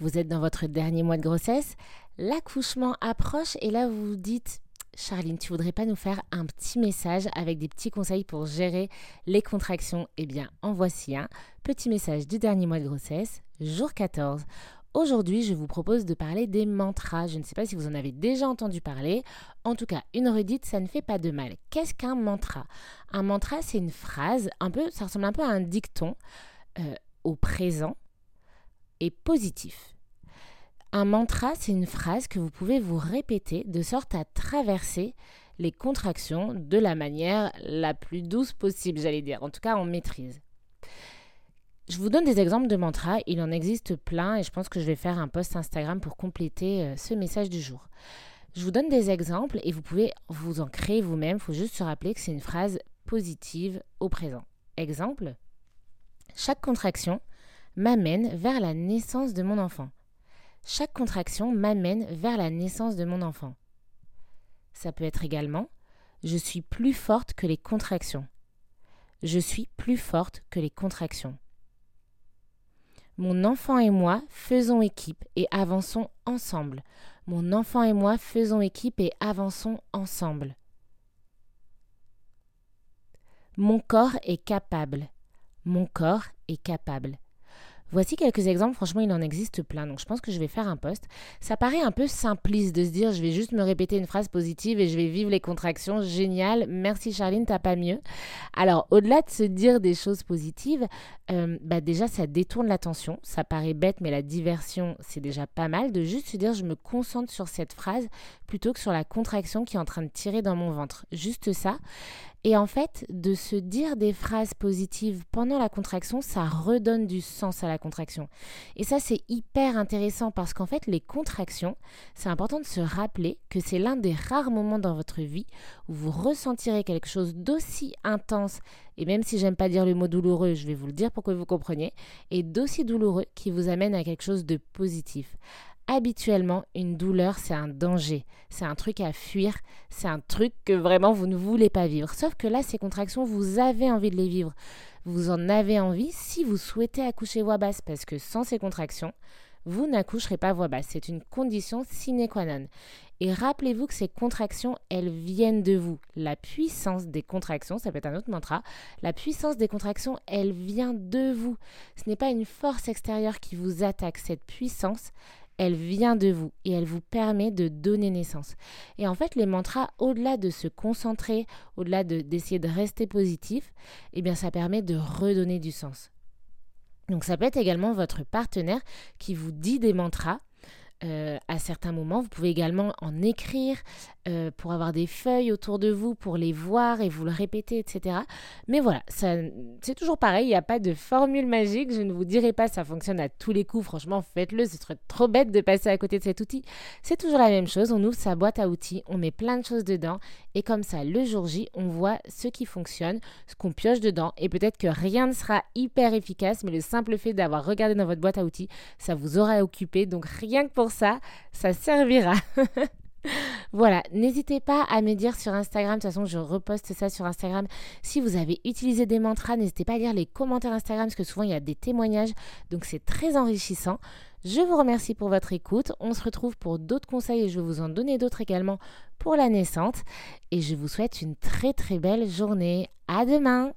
Vous êtes dans votre dernier mois de grossesse, l'accouchement approche et là vous vous dites Charline, tu voudrais pas nous faire un petit message avec des petits conseils pour gérer les contractions? Eh bien, en voici un. Petit message du dernier mois de grossesse, jour 14. Aujourd'hui, je vous propose de parler des mantras. Je ne sais pas si vous en avez déjà entendu parler. En tout cas, une redite, ça ne fait pas de mal. Qu'est-ce qu'un mantra? Un mantra, c'est une phrase, un peu, ça ressemble un peu à un dicton euh, au présent et positif. Un mantra, c'est une phrase que vous pouvez vous répéter de sorte à traverser les contractions de la manière la plus douce possible, j'allais dire. En tout cas, en maîtrise. Je vous donne des exemples de mantras, il en existe plein et je pense que je vais faire un post Instagram pour compléter euh, ce message du jour. Je vous donne des exemples et vous pouvez vous en créer vous-même, il faut juste se rappeler que c'est une phrase positive au présent. Exemple, chaque contraction m'amène vers la naissance de mon enfant. Chaque contraction m'amène vers la naissance de mon enfant. Ça peut être également je suis plus forte que les contractions. Je suis plus forte que les contractions. Mon enfant et moi faisons équipe et avançons ensemble. Mon enfant et moi faisons équipe et avançons ensemble. Mon corps est capable. Mon corps est capable. Voici quelques exemples, franchement il en existe plein, donc je pense que je vais faire un post. Ça paraît un peu simpliste de se dire je vais juste me répéter une phrase positive et je vais vivre les contractions, génial, merci Charline, t'as pas mieux. Alors au-delà de se dire des choses positives, euh, bah déjà ça détourne l'attention, ça paraît bête mais la diversion c'est déjà pas mal de juste se dire je me concentre sur cette phrase plutôt que sur la contraction qui est en train de tirer dans mon ventre. Juste ça. Et en fait, de se dire des phrases positives pendant la contraction, ça redonne du sens à la contraction. Et ça, c'est hyper intéressant parce qu'en fait, les contractions, c'est important de se rappeler que c'est l'un des rares moments dans votre vie où vous ressentirez quelque chose d'aussi intense, et même si j'aime pas dire le mot douloureux, je vais vous le dire pour que vous compreniez, et d'aussi douloureux qui vous amène à quelque chose de positif habituellement, une douleur, c'est un danger, c'est un truc à fuir, c'est un truc que vraiment vous ne voulez pas vivre. Sauf que là, ces contractions, vous avez envie de les vivre. Vous en avez envie si vous souhaitez accoucher voix basse, parce que sans ces contractions, vous n'accoucherez pas voix basse. C'est une condition sine qua non. Et rappelez-vous que ces contractions, elles viennent de vous. La puissance des contractions, ça peut être un autre mantra, la puissance des contractions, elle vient de vous. Ce n'est pas une force extérieure qui vous attaque. Cette puissance, elle vient de vous et elle vous permet de donner naissance. Et en fait, les mantras, au-delà de se concentrer, au-delà d'essayer de, rester positif, eh bien, ça permet de redonner du sens. Donc, ça peut être également votre partenaire qui vous dit des mantras euh, à certains moments. Vous pouvez également en écrire euh, pour avoir des feuilles autour de vous, pour les voir et vous le répéter, etc. Mais voilà, c'est toujours pareil, il n'y a pas de formule magique. Je ne vous dirai pas ça fonctionne à tous les coups. Franchement, faites-le, ce serait trop bête de passer à côté de cet outil. C'est toujours la même chose. On ouvre sa boîte à outils, on met plein de choses dedans et comme ça, le jour J, on voit ce qui fonctionne, ce qu'on pioche dedans et peut-être que rien ne sera hyper efficace, mais le simple fait d'avoir regardé dans votre boîte à outils, ça vous aura occupé. Donc rien que pour ça, ça servira. voilà, n'hésitez pas à me dire sur Instagram, de toute façon je reposte ça sur Instagram. Si vous avez utilisé des mantras, n'hésitez pas à lire les commentaires Instagram parce que souvent il y a des témoignages, donc c'est très enrichissant. Je vous remercie pour votre écoute. On se retrouve pour d'autres conseils et je vais vous en donner d'autres également pour la naissance. Et je vous souhaite une très très belle journée. À demain!